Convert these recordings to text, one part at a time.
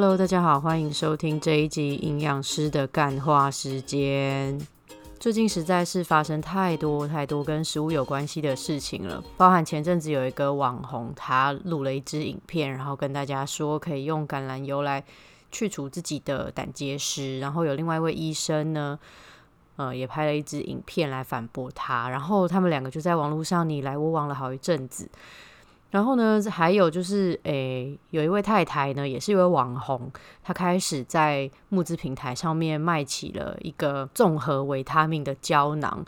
Hello，大家好，欢迎收听这一集营养师的干话时间。最近实在是发生太多太多跟食物有关系的事情了，包含前阵子有一个网红，他录了一支影片，然后跟大家说可以用橄榄油来去除自己的胆结石，然后有另外一位医生呢，呃，也拍了一支影片来反驳他，然后他们两个就在网络上你来我往了好一阵子。然后呢，还有就是，诶，有一位太太呢，也是一位网红，她开始在募资平台上面卖起了一个综合维他命的胶囊，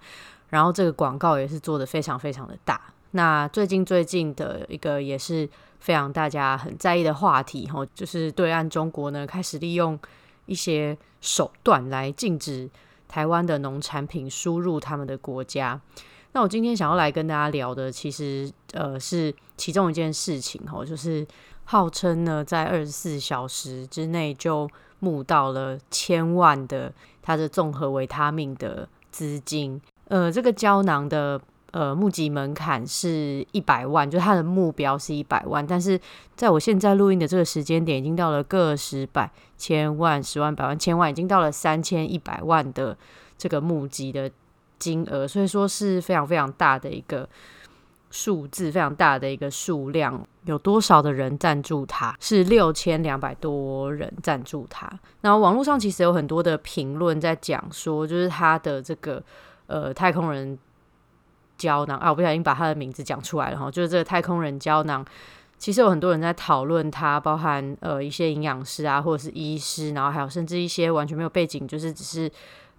然后这个广告也是做的非常非常的大。那最近最近的一个也是非常大家很在意的话题，吼，就是对岸中国呢开始利用一些手段来禁止台湾的农产品输入他们的国家。那我今天想要来跟大家聊的，其实呃是其中一件事情哦，就是号称呢在二十四小时之内就募到了千万的它的综合维他命的资金。呃，这个胶囊的呃募集门槛是一百万，就它的目标是一百万，但是在我现在录音的这个时间点，已经到了个十百千万十万百万千万，已经到了三千一百万的这个募集的。金额，所以说是非常非常大的一个数字，非常大的一个数量。有多少的人赞助他？是六千两百多人赞助他。然后网络上其实有很多的评论在讲说，就是他的这个呃太空人胶囊啊，我不小心把他的名字讲出来了哈。就是这个太空人胶囊，其实有很多人在讨论它，包含呃一些营养师啊，或者是医师，然后还有甚至一些完全没有背景，就是只是。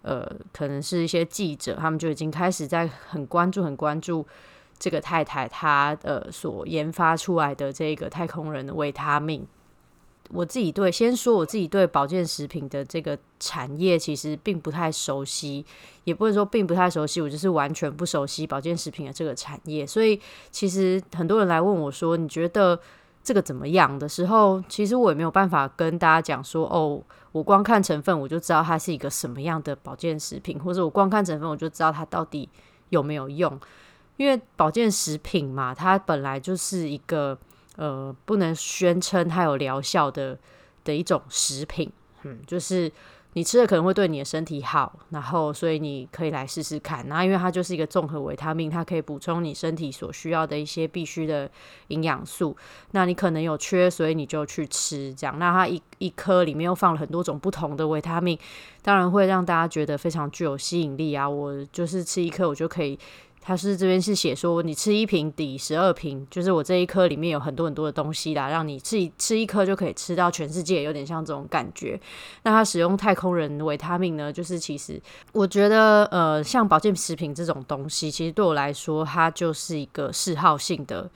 呃，可能是一些记者，他们就已经开始在很关注、很关注这个太太她呃所研发出来的这个太空人的维他命。我自己对，先说我自己对保健食品的这个产业其实并不太熟悉，也不能说并不太熟悉，我就是完全不熟悉保健食品的这个产业。所以其实很多人来问我说，你觉得？这个怎么样的时候，其实我也没有办法跟大家讲说，哦，我光看成分我就知道它是一个什么样的保健食品，或者我光看成分我就知道它到底有没有用。因为保健食品嘛，它本来就是一个呃不能宣称它有疗效的的一种食品，嗯，就是。你吃了可能会对你的身体好，然后所以你可以来试试看。然后因为它就是一个综合维他命，它可以补充你身体所需要的一些必须的营养素。那你可能有缺，所以你就去吃这样。那它一一颗里面又放了很多种不同的维他命，当然会让大家觉得非常具有吸引力啊！我就是吃一颗，我就可以。他是这边是写说，你吃一瓶抵十二瓶，就是我这一颗里面有很多很多的东西啦，让你吃吃一颗就可以吃到全世界，有点像这种感觉。那他使用太空人维他命呢，就是其实我觉得，呃，像保健食品这种东西，其实对我来说，它就是一个嗜好性的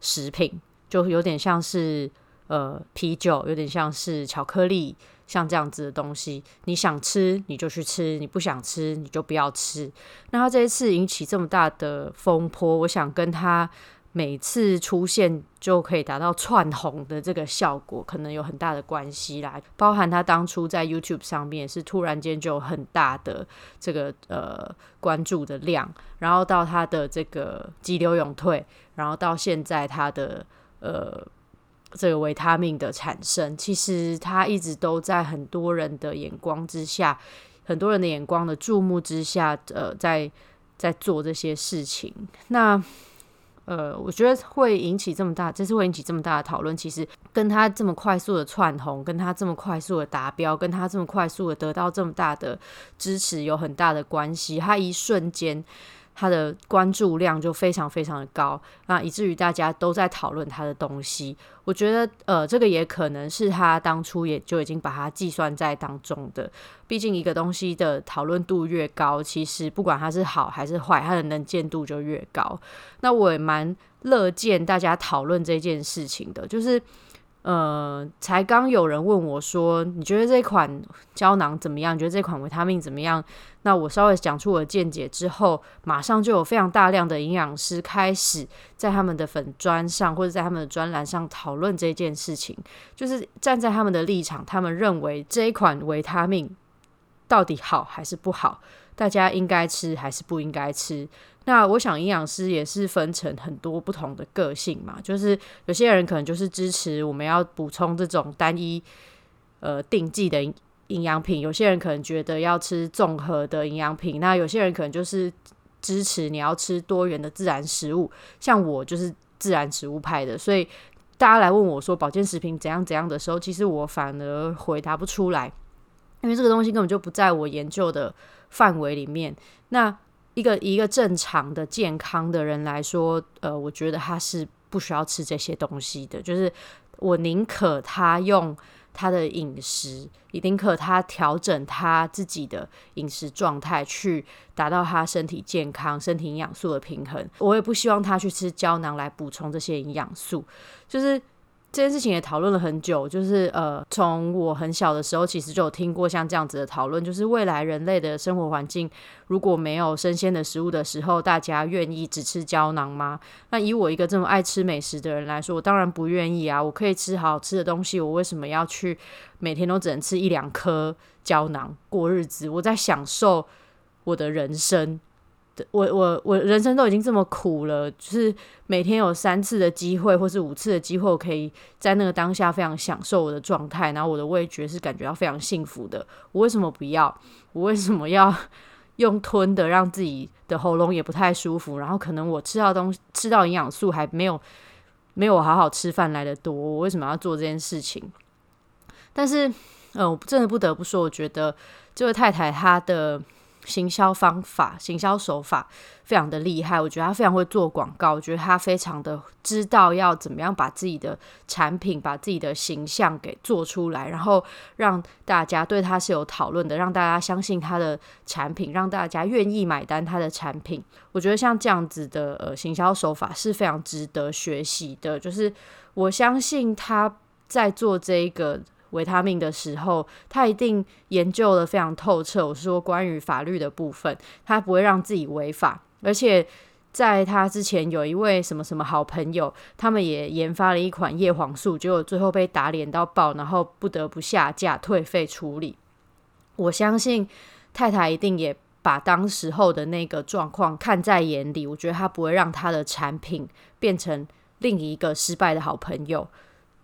食品，就有点像是呃啤酒，有点像是巧克力。像这样子的东西，你想吃你就去吃，你不想吃你就不要吃。那他这一次引起这么大的风波，我想跟他每次出现就可以达到窜红的这个效果，可能有很大的关系啦。包含他当初在 YouTube 上面是突然间就有很大的这个呃关注的量，然后到他的这个急流勇退，然后到现在他的呃。这个维他命的产生，其实它一直都在很多人的眼光之下，很多人的眼光的注目之下，呃，在在做这些事情。那呃，我觉得会引起这么大，这次会引起这么大的讨论，其实跟他这么快速的窜红，跟他这么快速的达标，跟他这么快速的得到这么大的支持有很大的关系。他一瞬间。他的关注量就非常非常的高，那以至于大家都在讨论他的东西。我觉得，呃，这个也可能是他当初也就已经把它计算在当中的。毕竟，一个东西的讨论度越高，其实不管它是好还是坏，它的能见度就越高。那我也蛮乐见大家讨论这件事情的，就是。呃，才刚有人问我说：“你觉得这款胶囊怎么样？你觉得这款维他命怎么样？”那我稍微讲出我的见解之后，马上就有非常大量的营养师开始在他们的粉砖上或者在他们的专栏上讨论这件事情，就是站在他们的立场，他们认为这一款维他命到底好还是不好？大家应该吃还是不应该吃？那我想营养师也是分成很多不同的个性嘛，就是有些人可能就是支持我们要补充这种单一呃定剂的营养品，有些人可能觉得要吃综合的营养品，那有些人可能就是支持你要吃多元的自然食物。像我就是自然食物派的，所以大家来问我说保健食品怎样怎样的时候，其实我反而回答不出来，因为这个东西根本就不在我研究的范围里面。那一个一个正常的健康的人来说，呃，我觉得他是不需要吃这些东西的。就是我宁可他用他的饮食，也宁可他调整他自己的饮食状态，去达到他身体健康、身体营养素的平衡。我也不希望他去吃胶囊来补充这些营养素，就是。这件事情也讨论了很久，就是呃，从我很小的时候，其实就有听过像这样子的讨论，就是未来人类的生活环境如果没有生鲜的食物的时候，大家愿意只吃胶囊吗？那以我一个这么爱吃美食的人来说，我当然不愿意啊！我可以吃好吃的东西，我为什么要去每天都只能吃一两颗胶囊过日子？我在享受我的人生。我我我人生都已经这么苦了，就是每天有三次的机会，或是五次的机会，可以在那个当下非常享受我的状态，然后我的味觉是感觉到非常幸福的。我为什么不要？我为什么要 用吞的，让自己的喉咙也不太舒服？然后可能我吃到东西，吃到营养素还没有没有好好吃饭来的多，我为什么要做这件事情？但是，呃，我真的不得不说，我觉得这位太太她的。行销方法、行销手法非常的厉害，我觉得他非常会做广告，我觉得他非常的知道要怎么样把自己的产品、把自己的形象给做出来，然后让大家对他是有讨论的，让大家相信他的产品，让大家愿意买单他的产品。我觉得像这样子的呃行销手法是非常值得学习的，就是我相信他在做这个。维他命的时候，他一定研究的非常透彻。我说关于法律的部分，他不会让自己违法。而且在他之前，有一位什么什么好朋友，他们也研发了一款叶黄素，结果最后被打脸到爆，然后不得不下架退费处理。我相信太太一定也把当时候的那个状况看在眼里。我觉得他不会让他的产品变成另一个失败的好朋友。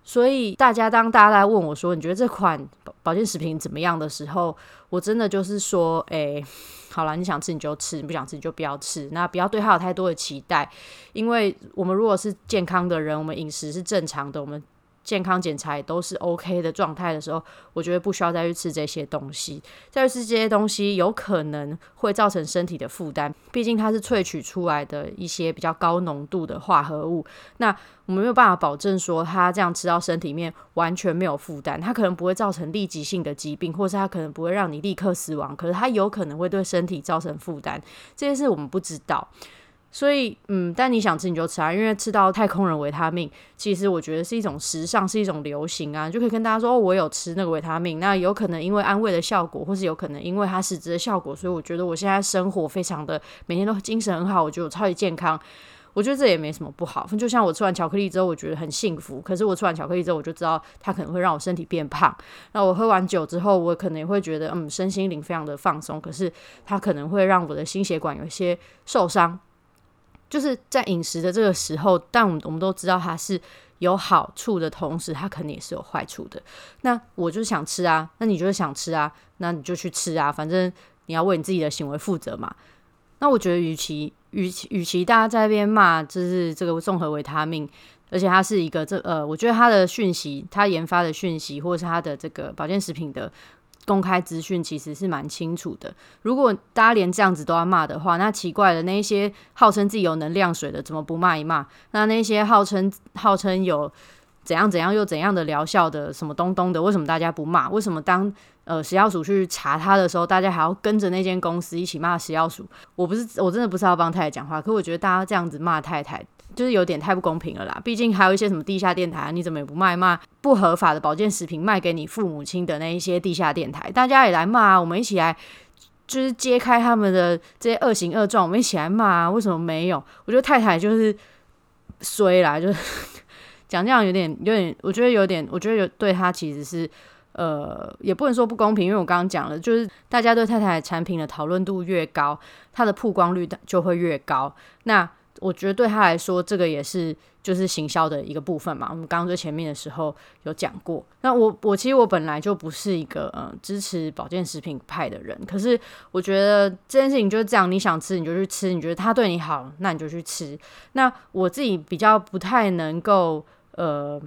所以大家当大家在问我说你觉得这款保保健食品怎么样的时候，我真的就是说，哎，好了，你想吃你就吃，你不想吃你就不要吃，那不要对它有太多的期待，因为我们如果是健康的人，我们饮食是正常的，我们。健康检查也都是 OK 的状态的时候，我觉得不需要再去吃这些东西。再去吃这些东西，有可能会造成身体的负担。毕竟它是萃取出来的一些比较高浓度的化合物。那我们没有办法保证说，它这样吃到身体里面完全没有负担。它可能不会造成立即性的疾病，或是它可能不会让你立刻死亡。可是它有可能会对身体造成负担。这些事我们不知道。所以，嗯，但你想吃你就吃啊，因为吃到太空人维他命，其实我觉得是一种时尚，是一种流行啊，就可以跟大家说，哦，我有吃那个维他命，那有可能因为安慰的效果，或是有可能因为它实质的效果，所以我觉得我现在生活非常的每天都精神很好，我觉得我超级健康，我觉得这也没什么不好。就像我吃完巧克力之后，我觉得很幸福，可是我吃完巧克力之后，我就知道它可能会让我身体变胖。那我喝完酒之后，我可能也会觉得，嗯，身心灵非常的放松，可是它可能会让我的心血管有一些受伤。就是在饮食的这个时候，但我们我们都知道它是有好处的同时，它肯定也是有坏处的。那我就是想吃啊，那你就是想吃啊，那你就去吃啊，反正你要为你自己的行为负责嘛。那我觉得，与其与其与其大家在那边骂，就是这个综合维他命，而且它是一个这呃，我觉得它的讯息，它研发的讯息，或者是它的这个保健食品的。公开资讯其实是蛮清楚的。如果大家连这样子都要骂的话，那奇怪了，那一些号称自己有能量水的，怎么不骂一骂？那那些号称号称有怎样怎样又怎样的疗效的什么东东的，为什么大家不骂？为什么当呃食药署去查他的时候，大家还要跟着那间公司一起骂食药署？我不是我真的不是要帮太太讲话，可我觉得大家这样子骂太太。就是有点太不公平了啦！毕竟还有一些什么地下电台，你怎么也不卖骂不合法的保健食品卖给你父母亲的那一些地下电台，大家也来骂，我们一起来就是揭开他们的这些恶行恶状，我们一起来骂啊！为什么没有？我觉得太太就是衰啦，就是讲这样有点有点，我觉得有点，我觉得有对他其实是呃，也不能说不公平，因为我刚刚讲了，就是大家对太太产品的讨论度越高，它的曝光率就会越高。那我觉得对他来说，这个也是就是行销的一个部分嘛。我们刚刚最前面的时候有讲过。那我我其实我本来就不是一个呃支持保健食品派的人，可是我觉得这件事情就是这样，你想吃你就去吃，你觉得他对你好，那你就去吃。那我自己比较不太能够呃。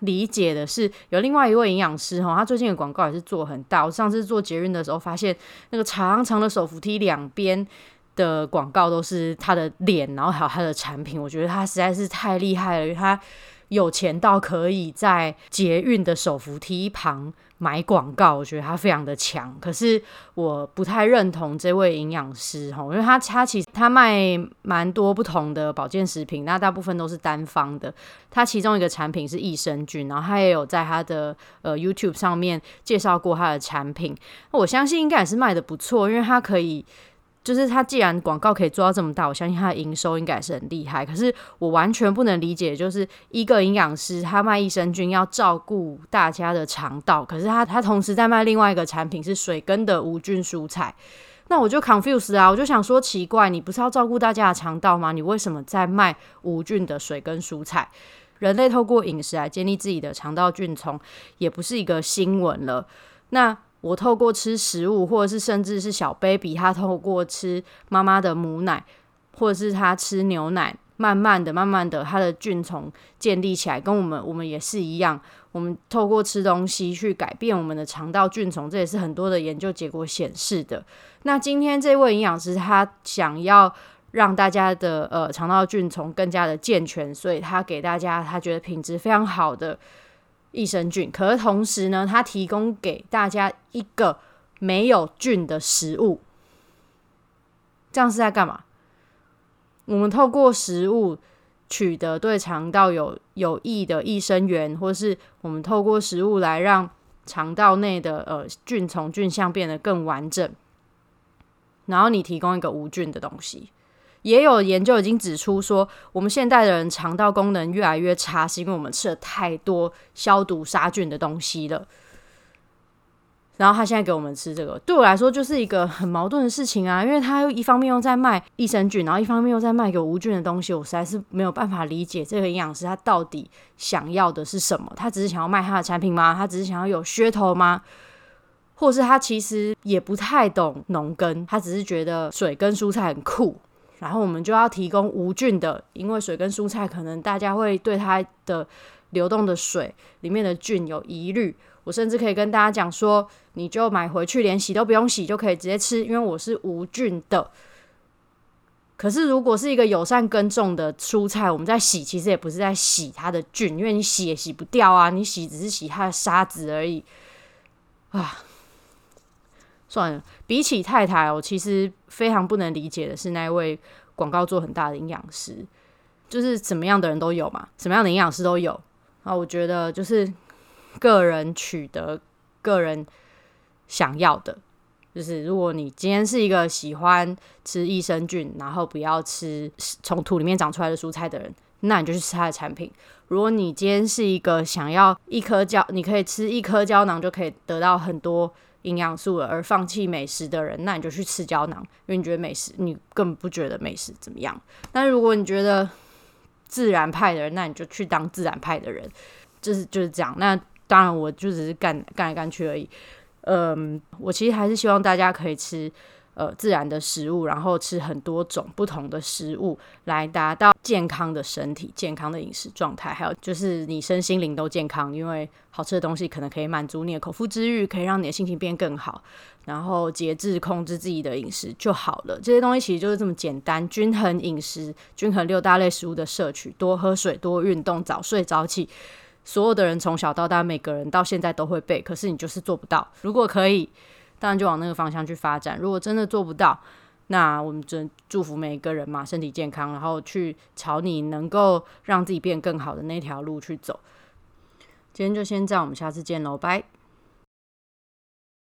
理解的是，有另外一位营养师哈，他最近的广告也是做很大。我上次做捷运的时候，发现那个长长的手扶梯两边的广告都是他的脸，然后还有他的产品。我觉得他实在是太厉害了，因为他有钱到可以在捷运的手扶梯旁。买广告，我觉得他非常的强，可是我不太认同这位营养师哈，因为他他其实他卖蛮多不同的保健食品，那大部分都是单方的。他其中一个产品是益生菌，然后他也有在他的呃 YouTube 上面介绍过他的产品，我相信应该也是卖的不错，因为他可以。就是他既然广告可以做到这么大，我相信他的营收应该是很厉害。可是我完全不能理解，就是一个营养师他卖益生菌要照顾大家的肠道，可是他他同时在卖另外一个产品是水根的无菌蔬菜，那我就 confuse 啊，我就想说奇怪，你不是要照顾大家的肠道吗？你为什么在卖无菌的水根蔬菜？人类透过饮食来建立自己的肠道菌丛，也不是一个新闻了。那。我透过吃食物，或者是甚至是小 baby，他透过吃妈妈的母奶，或者是他吃牛奶，慢慢的、慢慢的，他的菌丛建立起来，跟我们我们也是一样。我们透过吃东西去改变我们的肠道菌丛，这也是很多的研究结果显示的。那今天这位营养师他想要让大家的呃肠道菌丛更加的健全，所以他给大家他觉得品质非常好的。益生菌，可是同时呢，它提供给大家一个没有菌的食物，这样是在干嘛？我们透过食物取得对肠道有有益的益生元，或是我们透过食物来让肠道内的呃菌从菌相变得更完整，然后你提供一个无菌的东西。也有研究已经指出说，我们现代的人肠道功能越来越差，是因为我们吃了太多消毒杀菌的东西了。然后他现在给我们吃这个，对我来说就是一个很矛盾的事情啊，因为他一方面又在卖益生菌，然后一方面又在卖给无菌的东西，我实在是没有办法理解这个营养师他到底想要的是什么？他只是想要卖他的产品吗？他只是想要有噱头吗？或是他其实也不太懂农耕，他只是觉得水跟蔬菜很酷。然后我们就要提供无菌的，因为水跟蔬菜可能大家会对它的流动的水里面的菌有疑虑。我甚至可以跟大家讲说，你就买回去连洗都不用洗就可以直接吃，因为我是无菌的。可是如果是一个友善耕种的蔬菜，我们在洗其实也不是在洗它的菌，因为你洗也洗不掉啊，你洗只是洗它的沙子而已啊。算了，比起太太，我其实非常不能理解的是那位广告做很大的营养师，就是什么样的人都有嘛，什么样的营养师都有啊。我觉得就是个人取得个人想要的，就是如果你今天是一个喜欢吃益生菌，然后不要吃从土里面长出来的蔬菜的人，那你就去吃他的产品。如果你今天是一个想要一颗胶，你可以吃一颗胶囊就可以得到很多。营养素而放弃美食的人，那你就去吃胶囊，因为你觉得美食你根本不觉得美食怎么样。但如果你觉得自然派的人，那你就去当自然派的人，就是就是这样。那当然，我就只是干干来干去而已。嗯，我其实还是希望大家可以吃。呃，自然的食物，然后吃很多种不同的食物，来达到健康的身体、健康的饮食状态，还有就是你身心灵都健康。因为好吃的东西可能可以满足你的口腹之欲，可以让你的心情变更好。然后节制控制自己的饮食就好了。这些东西其实就是这么简单，均衡饮食、均衡六大类食物的摄取，多喝水、多运动、早睡早起。所有的人从小到大，每个人到现在都会背，可是你就是做不到。如果可以。当然就往那个方向去发展。如果真的做不到，那我们只能祝福每一个人嘛，身体健康，然后去朝你能够让自己变更好的那条路去走。今天就先这样，我们下次见喽，拜。